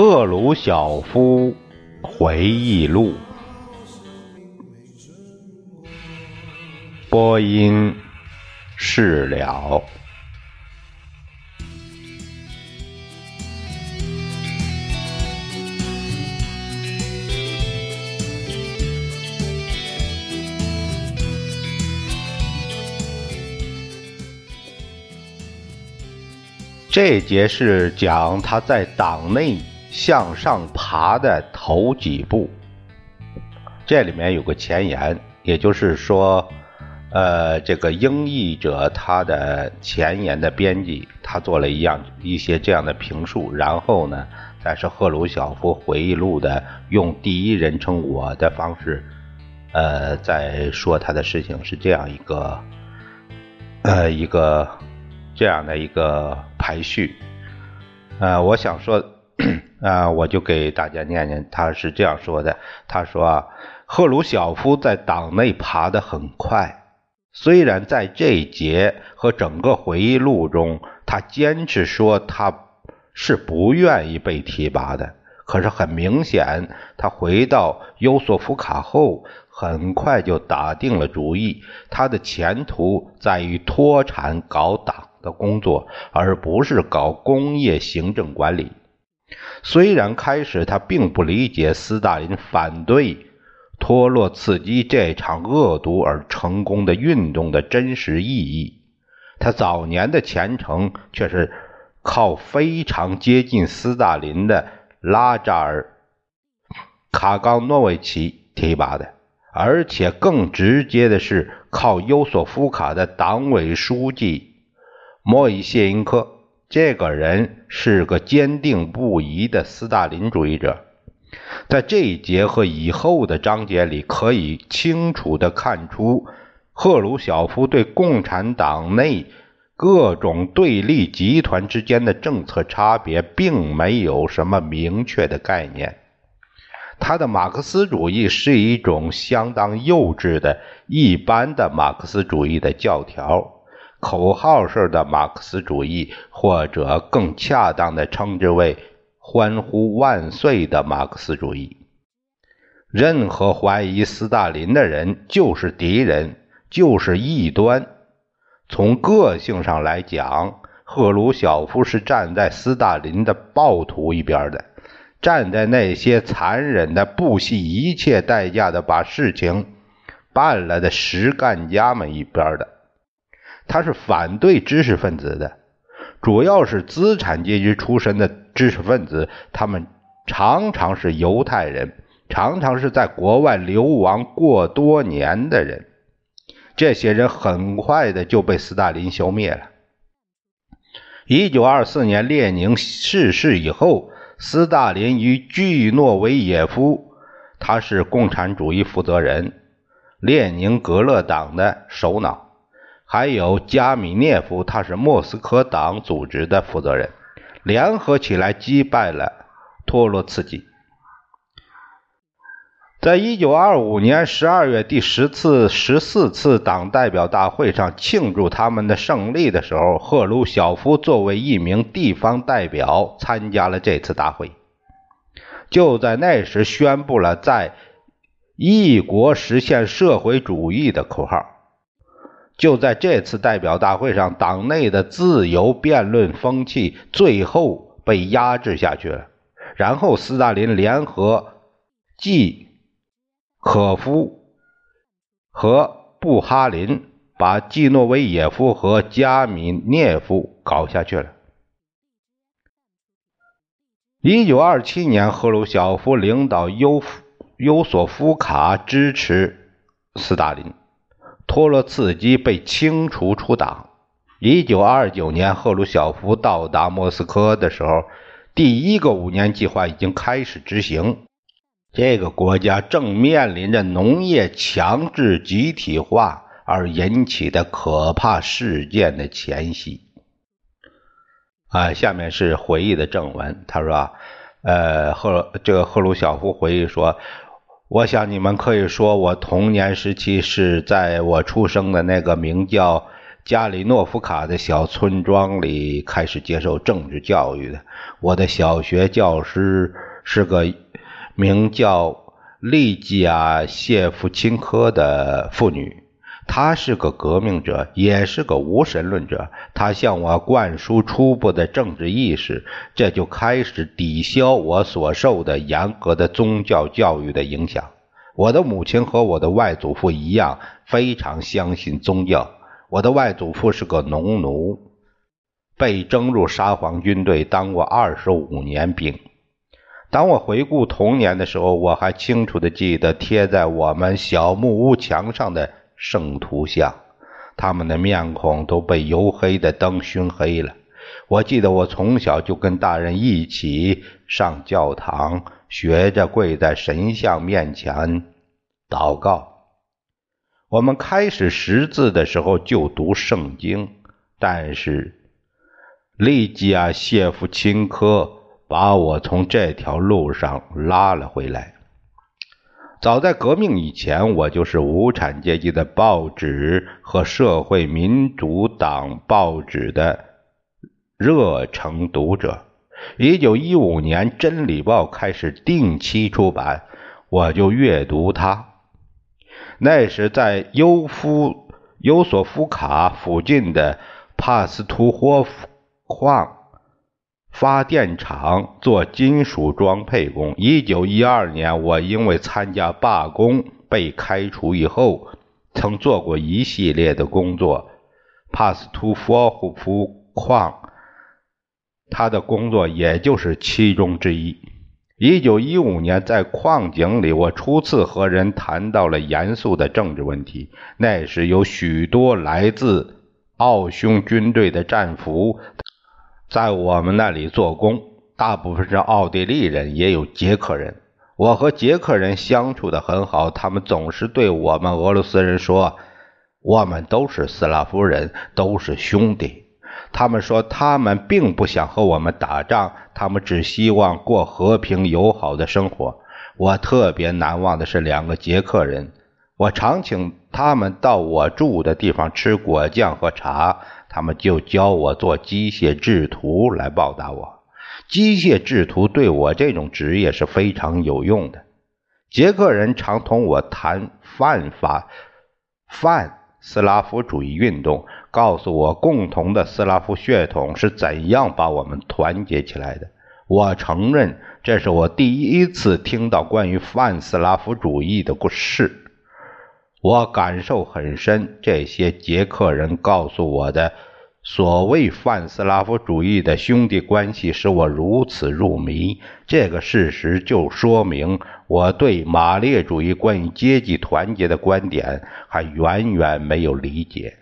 赫鲁晓夫回忆录，播音事了。这节是讲他在党内向上爬的头几步。这里面有个前言，也就是说，呃，这个英译者他的前言的编辑，他做了一样一些这样的评述，然后呢，再是赫鲁晓夫回忆录的用第一人称我的方式，呃，在说他的事情，是这样一个，呃，一个。这样的一个排序，呃，我想说，啊，我就给大家念念，他是这样说的：他说啊，赫鲁晓夫在党内爬得很快，虽然在这一节和整个回忆录中，他坚持说他是不愿意被提拔的，可是很明显，他回到优索夫卡后，很快就打定了主意，他的前途在于脱产搞党。的工作，而不是搞工业行政管理。虽然开始他并不理解斯大林反对托洛茨基这场恶毒而成功的运动的真实意义，他早年的前程却是靠非常接近斯大林的拉扎尔·卡冈诺维奇提拔的，而且更直接的是靠优索夫卡的党委书记。莫伊谢因科这个人是个坚定不移的斯大林主义者，在这一节和以后的章节里，可以清楚地看出赫鲁晓夫对共产党内各种对立集团之间的政策差别并没有什么明确的概念。他的马克思主义是一种相当幼稚的一般的马克思主义的教条。口号式的马克思主义，或者更恰当的称之为“欢呼万岁”的马克思主义。任何怀疑斯大林的人就是敌人，就是异端。从个性上来讲，赫鲁晓夫是站在斯大林的暴徒一边的，站在那些残忍的、不惜一切代价的把事情办了的实干家们一边的。他是反对知识分子的，主要是资产阶级出身的知识分子，他们常常是犹太人，常常是在国外流亡过多年的人。这些人很快的就被斯大林消灭了。一九二四年列宁逝世以后，斯大林与季诺维也夫，他是共产主义负责人，列宁格勒党的首脑。还有加米涅夫，他是莫斯科党组织的负责人，联合起来击败了托洛茨基。在一九二五年十二月第十次、十四次党代表大会上庆祝他们的胜利的时候，赫鲁晓夫作为一名地方代表参加了这次大会。就在那时，宣布了在一国实现社会主义的口号。就在这次代表大会上，党内的自由辩论风气最后被压制下去了。然后，斯大林联合季可夫和布哈林，把季诺维也夫和加米涅夫搞下去了。一九二七年，赫鲁晓夫领导优优索夫卡支持斯大林。托洛茨基被清除出党。一九二九年，赫鲁晓夫到达莫斯科的时候，第一个五年计划已经开始执行。这个国家正面临着农业强制集体化而引起的可怕事件的前夕。啊，下面是回忆的正文。他说：“呃，赫这个赫鲁晓夫回忆说。”我想你们可以说，我童年时期是在我出生的那个名叫加里诺夫卡的小村庄里开始接受政治教育的。我的小学教师是个名叫利基亚谢夫钦科的妇女。他是个革命者，也是个无神论者。他向我灌输初步的政治意识，这就开始抵消我所受的严格的宗教教育的影响。我的母亲和我的外祖父一样，非常相信宗教。我的外祖父是个农奴，被征入沙皇军队，当过二十五年兵。当我回顾童年的时候，我还清楚地记得贴在我们小木屋墙上的。圣徒像，他们的面孔都被黝黑的灯熏黑了。我记得我从小就跟大人一起上教堂，学着跪在神像面前祷告。我们开始识字的时候就读圣经，但是利基亚谢夫钦科把我从这条路上拉了回来。早在革命以前，我就是无产阶级的报纸和社会民主党报纸的热诚读者。一九一五年，《真理报》开始定期出版，我就阅读它。那时在优夫尤索夫卡附近的帕斯图霍夫矿。发电厂做金属装配工。一九一二年，我因为参加罢工被开除以后，曾做过一系列的工作。帕斯图霍夫矿，他的工作也就是其中之一。一九一五年，在矿井里，我初次和人谈到了严肃的政治问题。那时有许多来自奥匈军队的战俘。在我们那里做工，大部分是奥地利人，也有捷克人。我和捷克人相处的很好，他们总是对我们俄罗斯人说：“我们都是斯拉夫人，都是兄弟。”他们说他们并不想和我们打仗，他们只希望过和平友好的生活。我特别难忘的是两个捷克人，我常请他们到我住的地方吃果酱和茶。他们就教我做机械制图来报答我。机械制图对我这种职业是非常有用的。捷克人常同我谈泛法、泛斯拉夫主义运动，告诉我共同的斯拉夫血统是怎样把我们团结起来的。我承认，这是我第一次听到关于泛斯拉夫主义的故事。我感受很深，这些捷克人告诉我的所谓泛斯拉夫主义的兄弟关系使我如此入迷。这个事实就说明我对马列主义关于阶级团结的观点还远远没有理解。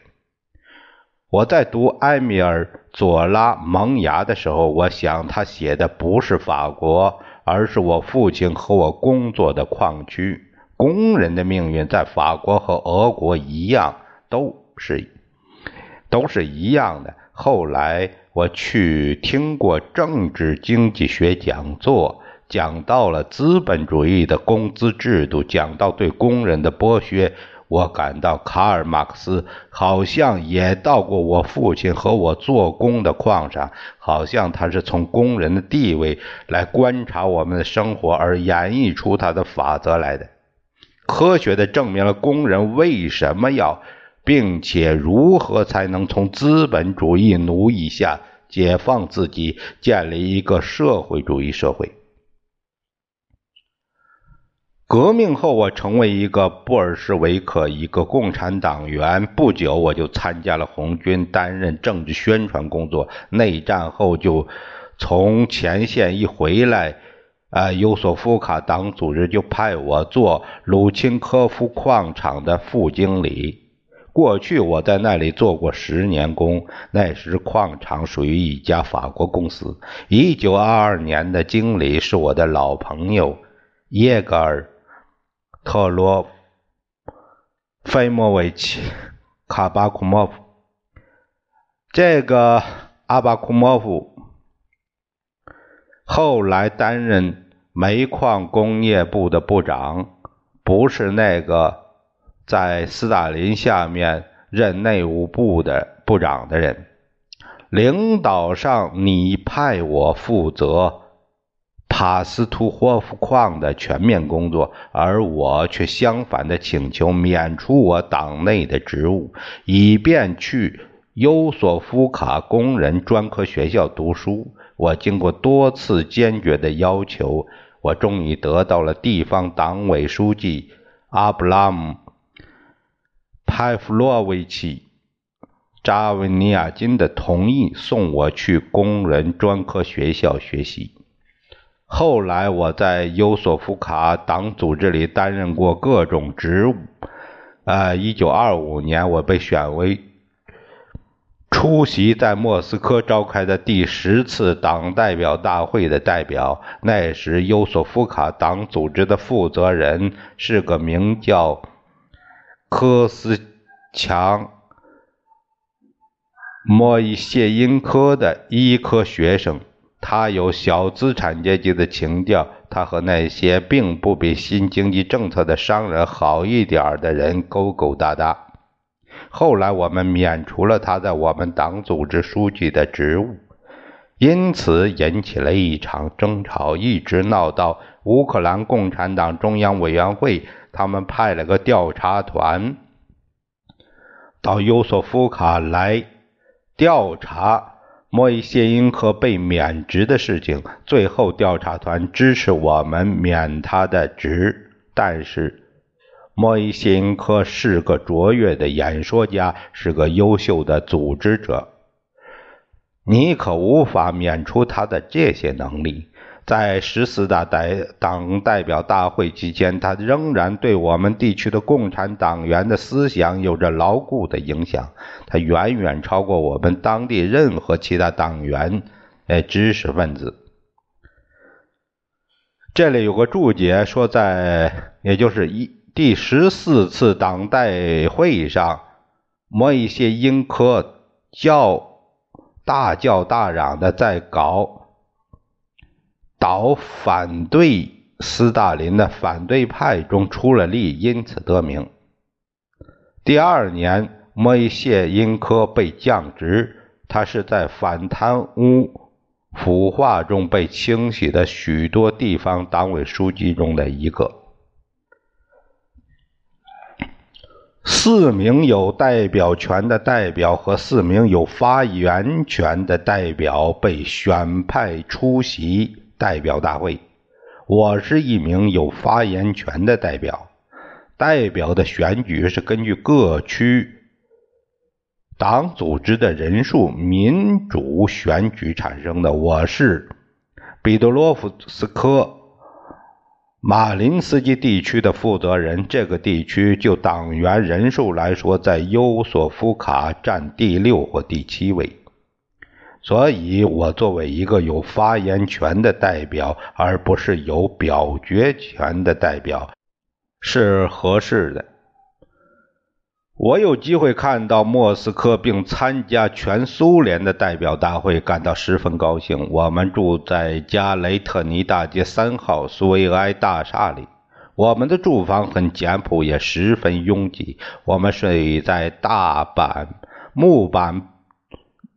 我在读埃米尔·佐拉《萌芽》的时候，我想他写的不是法国，而是我父亲和我工作的矿区。工人的命运在法国和俄国一样，都是都是一样的。后来我去听过政治经济学讲座，讲到了资本主义的工资制度，讲到对工人的剥削。我感到卡尔马克思好像也到过我父亲和我做工的矿上，好像他是从工人的地位来观察我们的生活，而演绎出他的法则来的。科学的证明了工人为什么要，并且如何才能从资本主义奴役下解放自己，建立一个社会主义社会。革命后，我成为一个布尔什维克，一个共产党员。不久，我就参加了红军，担任政治宣传工作。内战后，就从前线一回来。啊，尤索夫卡党组织就派我做鲁钦科夫矿场的副经理。过去我在那里做过十年工，那时矿场属于一家法国公司。一九二二年的经理是我的老朋友耶格尔·特罗菲莫维奇·卡巴库莫夫。这个阿巴库莫夫。后来担任煤矿工业部的部长，不是那个在斯大林下面任内务部的部长的人。领导上，你派我负责帕斯图霍夫矿的全面工作，而我却相反的请求免除我党内的职务，以便去尤索夫卡工人专科学校读书。我经过多次坚决的要求，我终于得到了地方党委书记阿布拉姆·派夫洛维奇。扎维尼亚金的同意送我去工人专科学校学习。后来我在尤索夫卡党组织里担任过各种职务。呃，一九二五年我被选为出席在莫斯科召开的第十次党代表大会的代表。那时优索夫卡党组织的负责人是个名叫科斯强。莫伊谢因科的医科学生，他有小资产阶级的情调，他和那些并不比新经济政策的商人好一点的人勾勾搭搭。后来我们免除了他在我们党组织书记的职务，因此引起了一场争吵，一直闹到乌克兰共产党中央委员会，他们派了个调查团到尤索夫卡来。调查莫伊谢因科被免职的事情，最后调查团支持我们免他的职。但是莫伊辛科是个卓越的演说家，是个优秀的组织者，你可无法免除他的这些能力。在十四大代党代表大会期间，他仍然对我们地区的共产党员的思想有着牢固的影响。他远远超过我们当地任何其他党员、呃知识分子。这里有个注解说，在也就是一第十四次党代会上，莫一些英科叫大叫大嚷的在搞。倒反对斯大林的反对派中出了力，因此得名。第二年，莫伊谢因科被降职，他是在反贪污腐化中被清洗的许多地方党委书记中的一个。四名有代表权的代表和四名有发言权的代表被选派出席。代表大会，我是一名有发言权的代表。代表的选举是根据各区党组织的人数民主选举产生的。我是彼得罗夫斯科马林斯基地区的负责人。这个地区就党员人数来说，在优索夫卡占第六或第七位。所以，我作为一个有发言权的代表，而不是有表决权的代表，是合适的。我有机会看到莫斯科，并参加全苏联的代表大会，感到十分高兴。我们住在加雷特尼大街三号苏维埃大厦里，我们的住房很简朴，也十分拥挤。我们睡在大板木板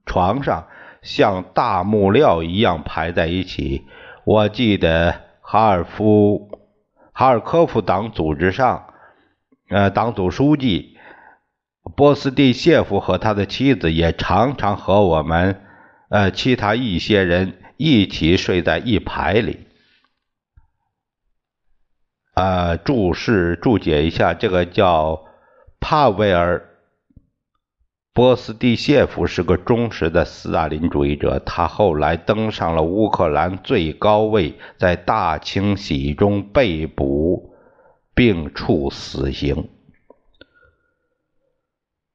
床上。像大木料一样排在一起。我记得哈尔夫、哈尔科夫党组织上，呃，党组书记波斯蒂谢夫和他的妻子也常常和我们，呃，其他一些人一起睡在一排里。呃，注释注解一下，这个叫帕维尔。波斯蒂谢夫是个忠实的斯大林主义者，他后来登上了乌克兰最高位，在大清洗中被捕并处死刑。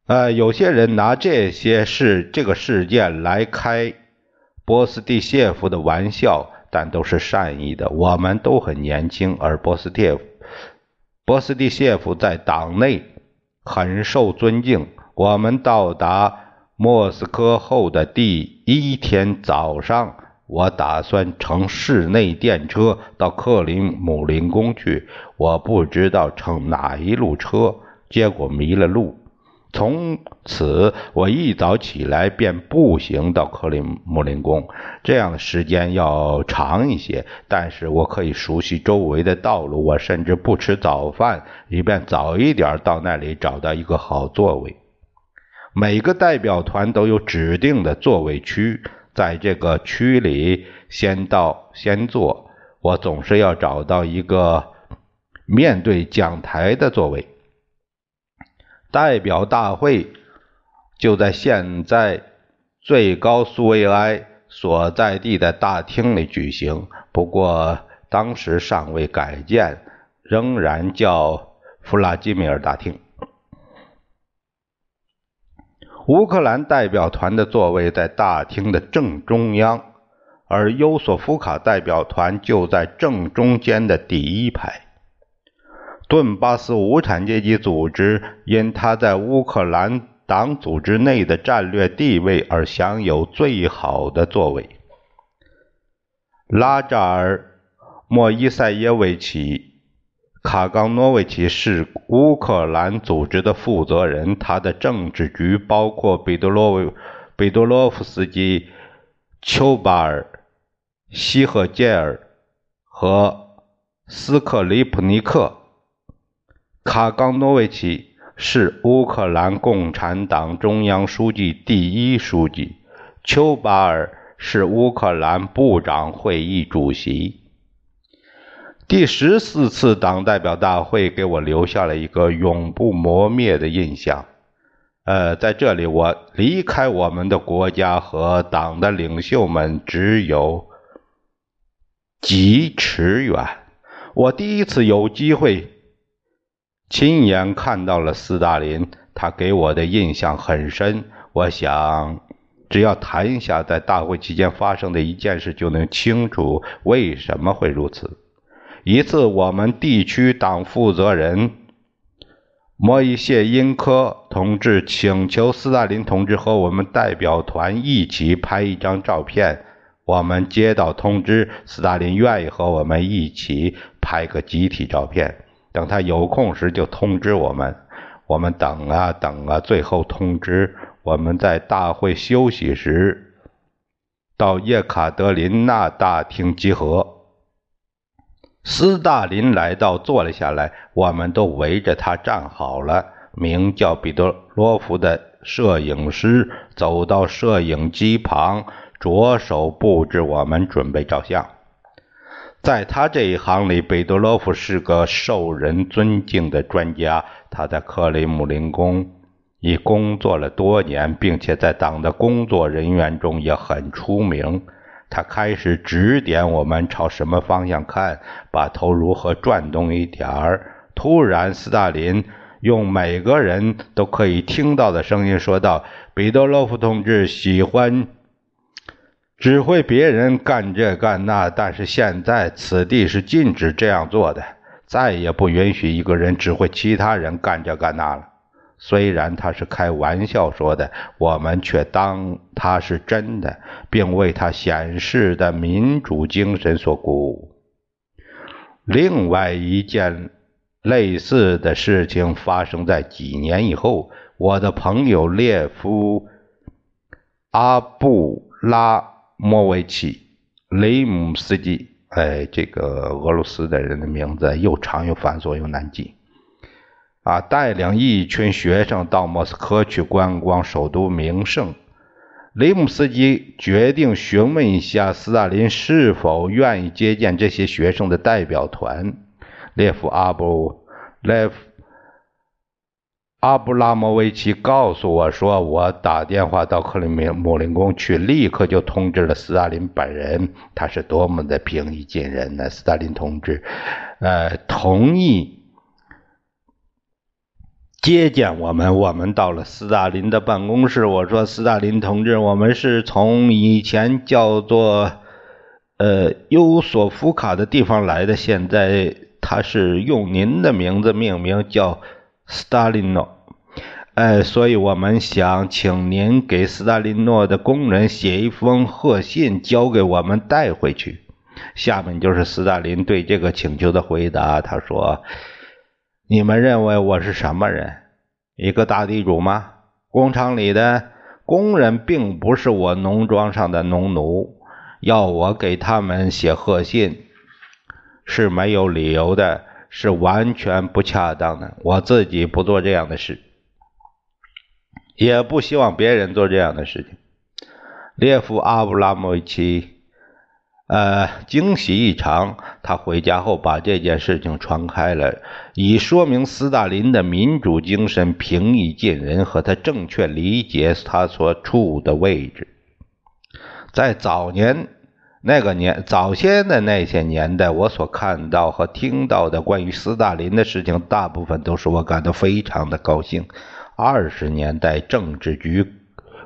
呃，有些人拿这些事、这个事件来开波斯蒂谢夫的玩笑，但都是善意的。我们都很年轻，而波斯蒂波斯蒂谢夫在党内很受尊敬。我们到达莫斯科后的第一天早上，我打算乘市内电车到克林姆林宫去。我不知道乘哪一路车，结果迷了路。从此，我一早起来便步行到克里姆林宫，这样的时间要长一些，但是我可以熟悉周围的道路。我甚至不吃早饭，以便早一点到那里找到一个好座位。每个代表团都有指定的座位区，在这个区里先到先坐。我总是要找到一个面对讲台的座位。代表大会就在现在最高苏维埃所在地的大厅里举行，不过当时尚未改建，仍然叫弗拉基米尔大厅。乌克兰代表团的座位在大厅的正中央，而优索夫卡代表团就在正中间的第一排。顿巴斯无产阶级组织因他在乌克兰党组织内的战略地位而享有最好的座位。拉扎尔·莫伊塞耶维奇·卡冈诺维奇是乌克兰组织的负责人，他的政治局包括彼得罗彼得罗夫斯基、丘巴尔、西赫杰尔和斯克里普尼克。卡冈诺维奇是乌克兰共产党中央书记第一书记，丘巴尔是乌克兰部长会议主席。第十四次党代表大会给我留下了一个永不磨灭的印象。呃，在这里，我离开我们的国家和党的领袖们只有几尺远。我第一次有机会。亲眼看到了斯大林，他给我的印象很深。我想，只要谈一下在大会期间发生的一件事，就能清楚为什么会如此。一次，我们地区党负责人莫伊谢因科同志请求斯大林同志和我们代表团一起拍一张照片。我们接到通知，斯大林愿意和我们一起拍个集体照片。等他有空时就通知我们，我们等啊等啊，最后通知我们在大会休息时到叶卡德琳娜大厅集合。斯大林来到，坐了下来，我们都围着他站好了。名叫彼得罗夫的摄影师走到摄影机旁，着手布置我们准备照相。在他这一行里，贝多洛夫是个受人尊敬的专家。他在克里姆林宫已工作了多年，并且在党的工作人员中也很出名。他开始指点我们朝什么方向看，把头如何转动一点儿。突然，斯大林用每个人都可以听到的声音说道：“彼得洛夫同志喜欢。”指挥别人干这干那，但是现在此地是禁止这样做的，再也不允许一个人指挥其他人干这干那了。虽然他是开玩笑说的，我们却当他是真的，并为他显示的民主精神所鼓舞。另外一件类似的事情发生在几年以后，我的朋友列夫·阿布拉。莫维奇·雷姆斯基，哎，这个俄罗斯的人的名字又长又繁琐又难记。啊，带领一群学生到莫斯科去观光首都名胜。雷姆斯基决定询问一下斯大林是否愿意接见这些学生的代表团。列夫·阿布列夫。阿布拉莫维奇告诉我说：“我打电话到克里姆林宫去，立刻就通知了斯大林本人。他是多么的平易近人呢！斯大林同志，呃，同意接见我们。我们到了斯大林的办公室，我说：‘斯大林同志，我们是从以前叫做呃尤索夫卡的地方来的，现在他是用您的名字命名，叫斯大林诺。’”哎，所以我们想请您给斯大林诺的工人写一封贺信，交给我们带回去。下面就是斯大林对这个请求的回答。他说：“你们认为我是什么人？一个大地主吗？工厂里的工人并不是我农庄上的农奴，要我给他们写贺信是没有理由的，是完全不恰当的。我自己不做这样的事，也不希望别人做这样的事情。列夫·阿布拉莫维奇。呃，惊喜异常。他回家后把这件事情传开了，以说明斯大林的民主精神平易近人和他正确理解他所处的位置。在早年那个年早先的那些年代，我所看到和听到的关于斯大林的事情，大部分都使我感到非常的高兴。二十年代政治局。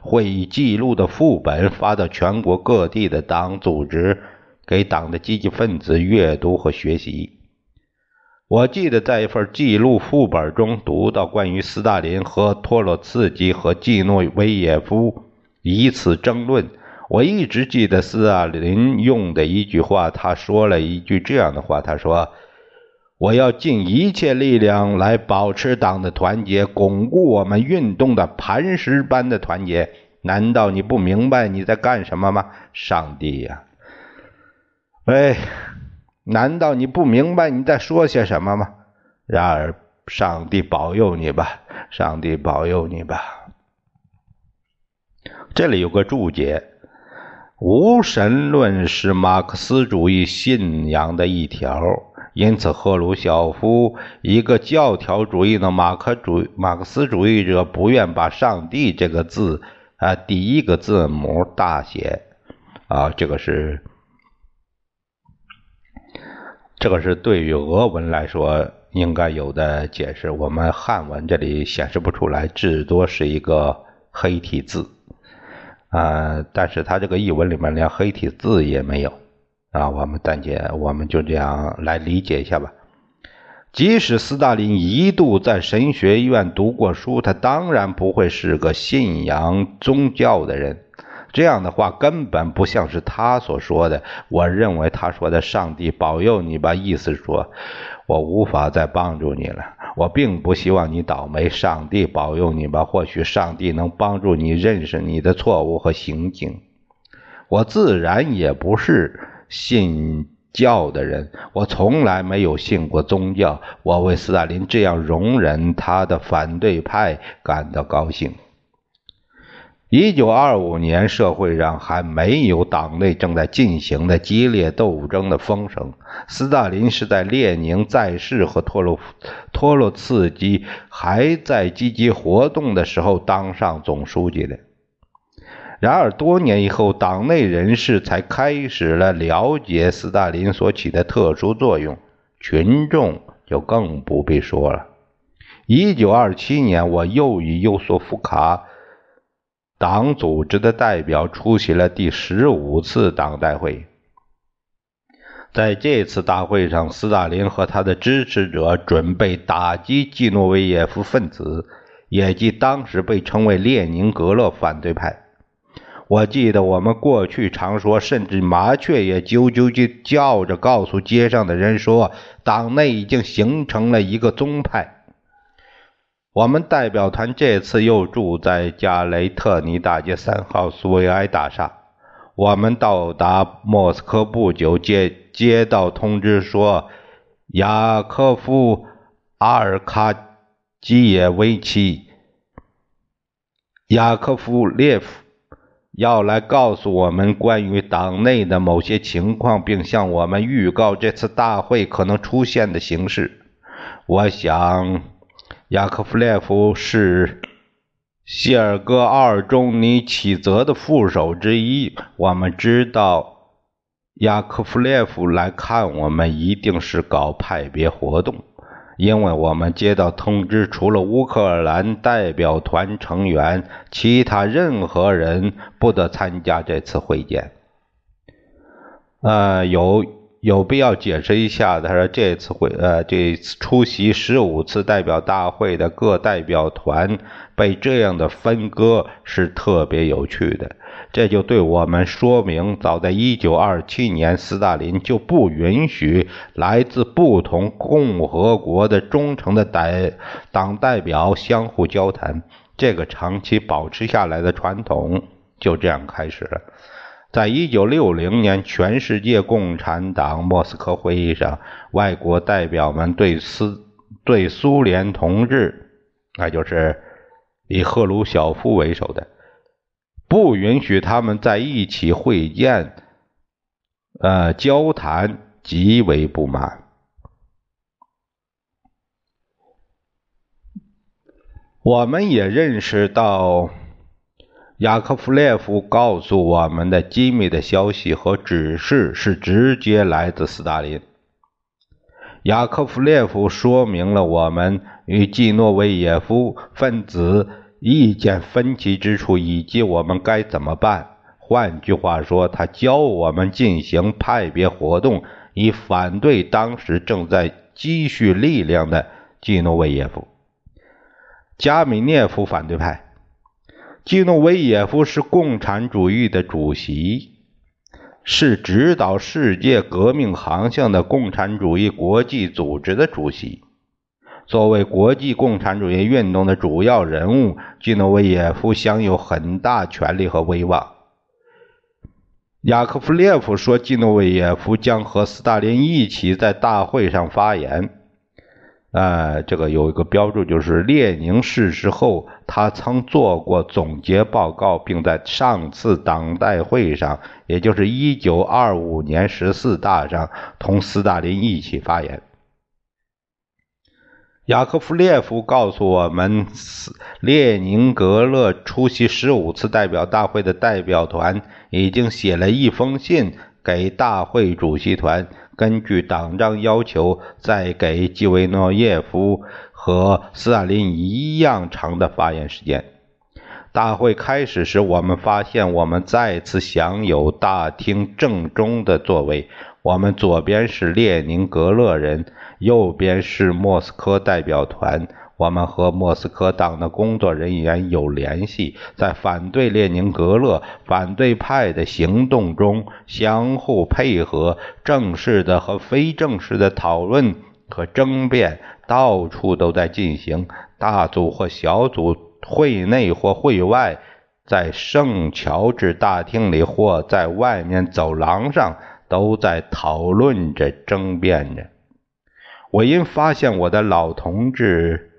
会议记录的副本发到全国各地的党组织，给党的积极分子阅读和学习。我记得在一份记录副本中读到关于斯大林和托洛茨基和季诺维耶夫一次争论。我一直记得斯大林用的一句话，他说了一句这样的话：“他说。”我要尽一切力量来保持党的团结，巩固我们运动的磐石般的团结。难道你不明白你在干什么吗？上帝呀！哎，难道你不明白你在说些什么吗？然而，上帝保佑你吧，上帝保佑你吧。这里有个注解：无神论是马克思主义信仰的一条。因此，赫鲁晓夫，一个教条主义的马克主马克思主义者，不愿把“上帝”这个字啊第一个字母大写啊，这个是这个是对于俄文来说应该有的解释。我们汉文这里显示不出来，至多是一个黑体字啊，但是他这个译文里面连黑体字也没有。啊，我们暂且我们就这样来理解一下吧。即使斯大林一度在神学院读过书，他当然不会是个信仰宗教的人。这样的话根本不像是他所说的。我认为他说的“上帝保佑你吧”，意思说我无法再帮助你了。我并不希望你倒霉。上帝保佑你吧，或许上帝能帮助你认识你的错误和行径。我自然也不是。信教的人，我从来没有信过宗教。我为斯大林这样容忍他的反对派感到高兴。一九二五年，社会上还没有党内正在进行的激烈斗争的风声。斯大林是在列宁在世和托洛托洛茨基还在积极活动的时候当上总书记的。然而，多年以后，党内人士才开始了了解斯大林所起的特殊作用，群众就更不必说了。一九二七年，我又以尤索夫卡党组织的代表出席了第十五次党代会。在这次大会上，斯大林和他的支持者准备打击季诺维耶夫分子，也即当时被称为列宁格勒反对派。我记得我们过去常说，甚至麻雀也啾啾啾叫着告诉街上的人说，党内已经形成了一个宗派。我们代表团这次又住在加雷特尼大街三号苏维埃大厦。我们到达莫斯科不久，接接到通知说，雅科夫·阿尔卡基耶维奇·雅科夫列夫。要来告诉我们关于党内的某些情况，并向我们预告这次大会可能出现的形势。我想，雅科夫列夫是谢尔戈·阿尔中尼启泽的副手之一。我们知道，雅科夫列夫来看我们一定是搞派别活动。因为我们接到通知，除了乌克兰代表团成员，其他任何人不得参加这次会见。呃，有有必要解释一下，他说这次会，呃，这次出席十五次代表大会的各代表团被这样的分割是特别有趣的。这就对我们说明，早在一九二七年，斯大林就不允许来自不同共和国的忠诚的代党代表相互交谈。这个长期保持下来的传统就这样开始了。在1960年，全世界共产党莫斯科会议上，外国代表们对斯对苏联同志，那就是以赫鲁晓夫为首的。不允许他们在一起会见、呃交谈，极为不满。我们也认识到，雅科夫列夫告诉我们的机密的消息和指示是直接来自斯大林。雅科夫列夫说明了我们与季诺维耶夫分子。意见分歧之处，以及我们该怎么办。换句话说，他教我们进行派别活动，以反对当时正在积蓄力量的季诺维耶夫。加米涅夫反对派。基诺维耶夫是共产主义的主席，是指导世界革命航向的共产主义国际组织的主席。作为国际共产主义运动的主要人物，基诺维耶夫享有很大权力和威望。雅科夫列夫说，基诺维耶夫将和斯大林一起在大会上发言。呃，这个有一个标注，就是列宁逝世后，他曾做过总结报告，并在上次党代会上，也就是1925年十四大上，同斯大林一起发言。雅科夫列夫告诉我们，列宁格勒出席十五次代表大会的代表团已经写了一封信给大会主席团，根据党章要求，再给基维诺耶夫和斯大林一样长的发言时间。大会开始时，我们发现我们再次享有大厅正中的座位。我们左边是列宁格勒人，右边是莫斯科代表团。我们和莫斯科党的工作人员有联系，在反对列宁格勒反对派的行动中相互配合，正式的和非正式的讨论和争辩到处都在进行。大组或小组，会内或会外，在圣乔治大厅里或在外面走廊上。都在讨论着、争辩着。我因发现我的老同志，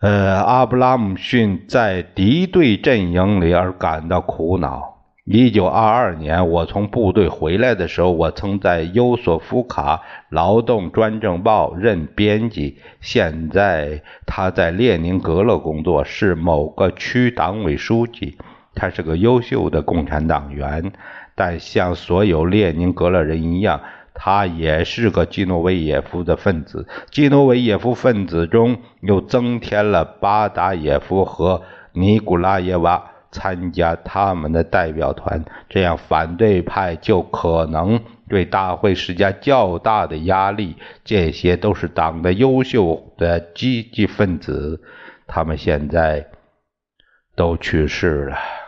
呃，阿布拉姆逊在敌对阵营里而感到苦恼。一九二二年，我从部队回来的时候，我曾在尤索夫卡劳动专政报任编辑。现在他在列宁格勒工作，是某个区党委书记。他是个优秀的共产党员。但像所有列宁格勒人一样，他也是个基诺维耶夫的分子。基诺维耶夫分子中又增添了巴达耶夫和尼古拉耶娃参加他们的代表团，这样反对派就可能对大会施加较大的压力。这些都是党的优秀的积极分子，他们现在都去世了。